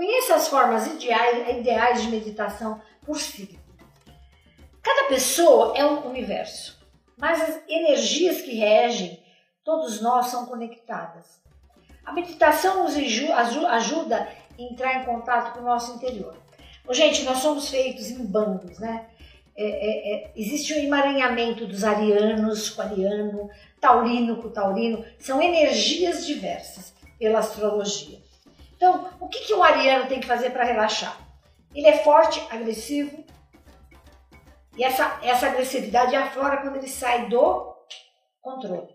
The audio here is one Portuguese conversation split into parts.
Conheça as formas ideais, ideais de meditação por signo. Cada pessoa é um universo, mas as energias que regem todos nós são conectadas. A meditação nos ajuda a entrar em contato com o nosso interior. gente, nós somos feitos em bandos, né? É, é, é, existe um emaranhamento dos arianos com ariano, taurino com taurino, são energias diversas pela astrologia. Então, o que, que um ariano tem que fazer para relaxar? Ele é forte, agressivo, e essa, essa agressividade aflora quando ele sai do controle.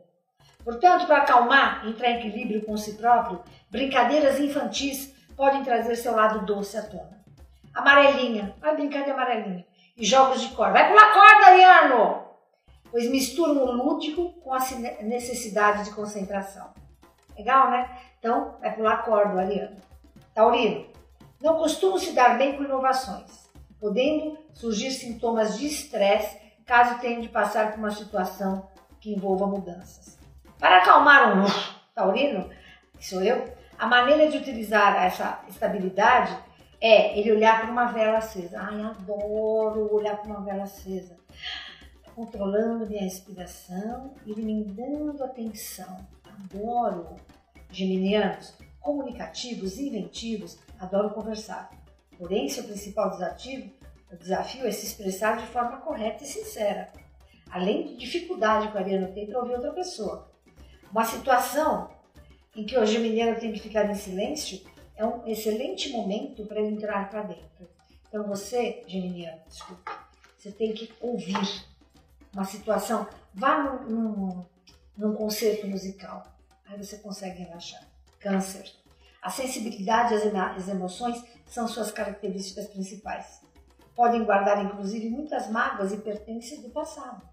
Portanto, para acalmar, entrar em equilíbrio com si próprio, brincadeiras infantis podem trazer seu lado doce à tona. Amarelinha, vai brincar de amarelinha. E jogos de corda. Vai pular corda, Ariano! Pois misturam o lúdico com a necessidade de concentração. Legal, né? Então, vai pular corda, Ariano. Taurino, não costumam se dar bem com inovações, podendo surgir sintomas de estresse caso tenham de passar por uma situação que envolva mudanças. Para acalmar um taurino, que sou eu, a maneira de utilizar essa estabilidade é ele olhar para uma vela acesa. Ai, adoro olhar para uma vela acesa. Controlando minha respiração e me dando atenção. Adoro. Geminianos, comunicativos, inventivos, adoram conversar. Porém, seu principal desafio, é se expressar de forma correta e sincera. Além de dificuldade que o ariano tem para ouvir outra pessoa. Uma situação em que o geminiano tem que ficar em silêncio é um excelente momento para ele entrar para dentro. Então você, geminiano, desculpa, você tem que ouvir uma situação. Vá num, num, num concerto musical, aí você consegue relaxar. Câncer. A sensibilidade as emoções são suas características principais. Podem guardar, inclusive, muitas mágoas e pertences do passado.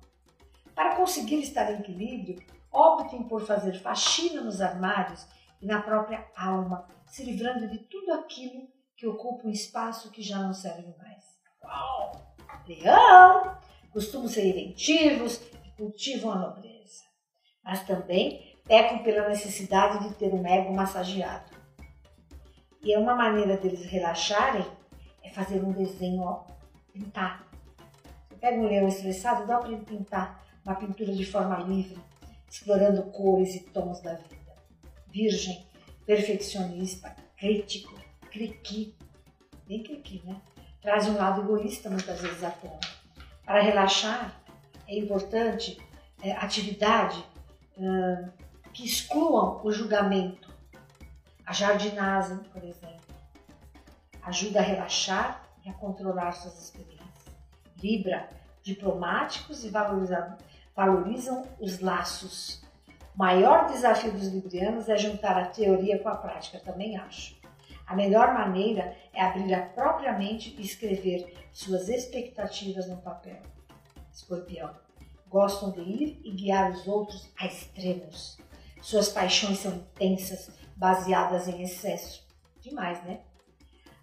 Para conseguir estar em equilíbrio, optem por fazer faxina nos armários e na própria alma, se livrando de tudo aquilo que ocupa um espaço que já não serve mais. Uau! Leão! Costumam ser inventivos e cultivam a nobreza, mas também pecam pela necessidade de ter um ego massageado. E é uma maneira deles relaxarem é fazer um desenho, ó, pintar. Você pega um leão estressado, dá para ele pintar uma pintura de forma livre, explorando cores e tons da vida. Virgem, perfeccionista, crítico, criqui, bem criqui, né? Traz um lado egoísta muitas vezes à tona. Para relaxar, é importante é, atividade uh, que excluam o julgamento. A jardinagem, por exemplo, ajuda a relaxar e a controlar suas experiências. Libra, diplomáticos e valorizadores valorizam os laços. O maior desafio dos librianos é juntar a teoria com a prática, também acho. A melhor maneira é abrir a própria mente e escrever suas expectativas no papel. Escorpião. Gostam de ir e guiar os outros a extremos. Suas paixões são intensas, baseadas em excesso. Demais, né?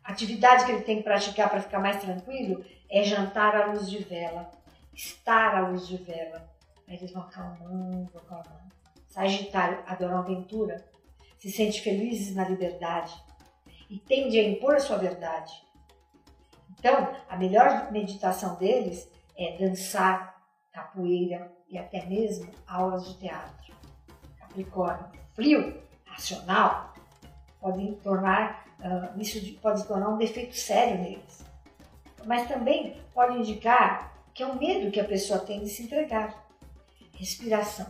A atividade que ele tem que praticar para ficar mais tranquilo é jantar à luz de vela, estar à luz de vela, Aí eles vão acalmando, acalmando. Sagitário adora uma aventura, se sente felizes na liberdade e tende a impor a sua verdade. Então, a melhor meditação deles é dançar, capoeira e até mesmo aulas de teatro. Capricórnio, frio, racional, pode tornar uh, isso pode tornar um defeito sério neles. Mas também pode indicar que é o medo que a pessoa tem de se entregar. Respiração.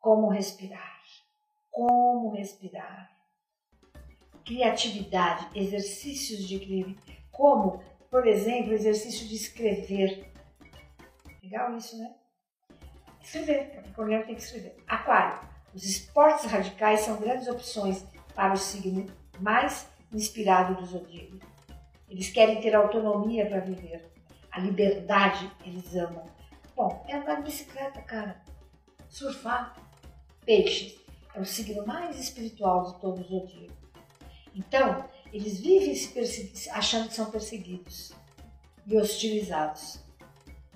Como respirar? Como respirar? Criatividade, exercícios de equilíbrio, como, por exemplo, exercício de escrever. Legal isso, né? Escrever, Capricorniano tem que escrever. Aquário, os esportes radicais são grandes opções para o signo mais inspirado do zodíaco. Eles querem ter autonomia para viver. A liberdade eles amam. Bom, é andar de bicicleta, cara. Surfar. Peixes. É o signo mais espiritual de todos os dias. Então, eles vivem se achando que são perseguidos e hostilizados.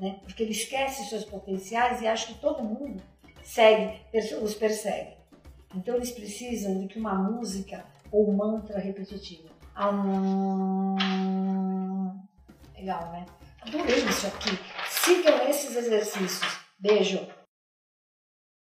Né? Porque eles esquecem seus potenciais e acham que todo mundo segue, os persegue. Então eles precisam de que uma música ou mantra repetitivo. Hum, legal, né? Adorei isso aqui. Sigam esses exercícios. Beijo.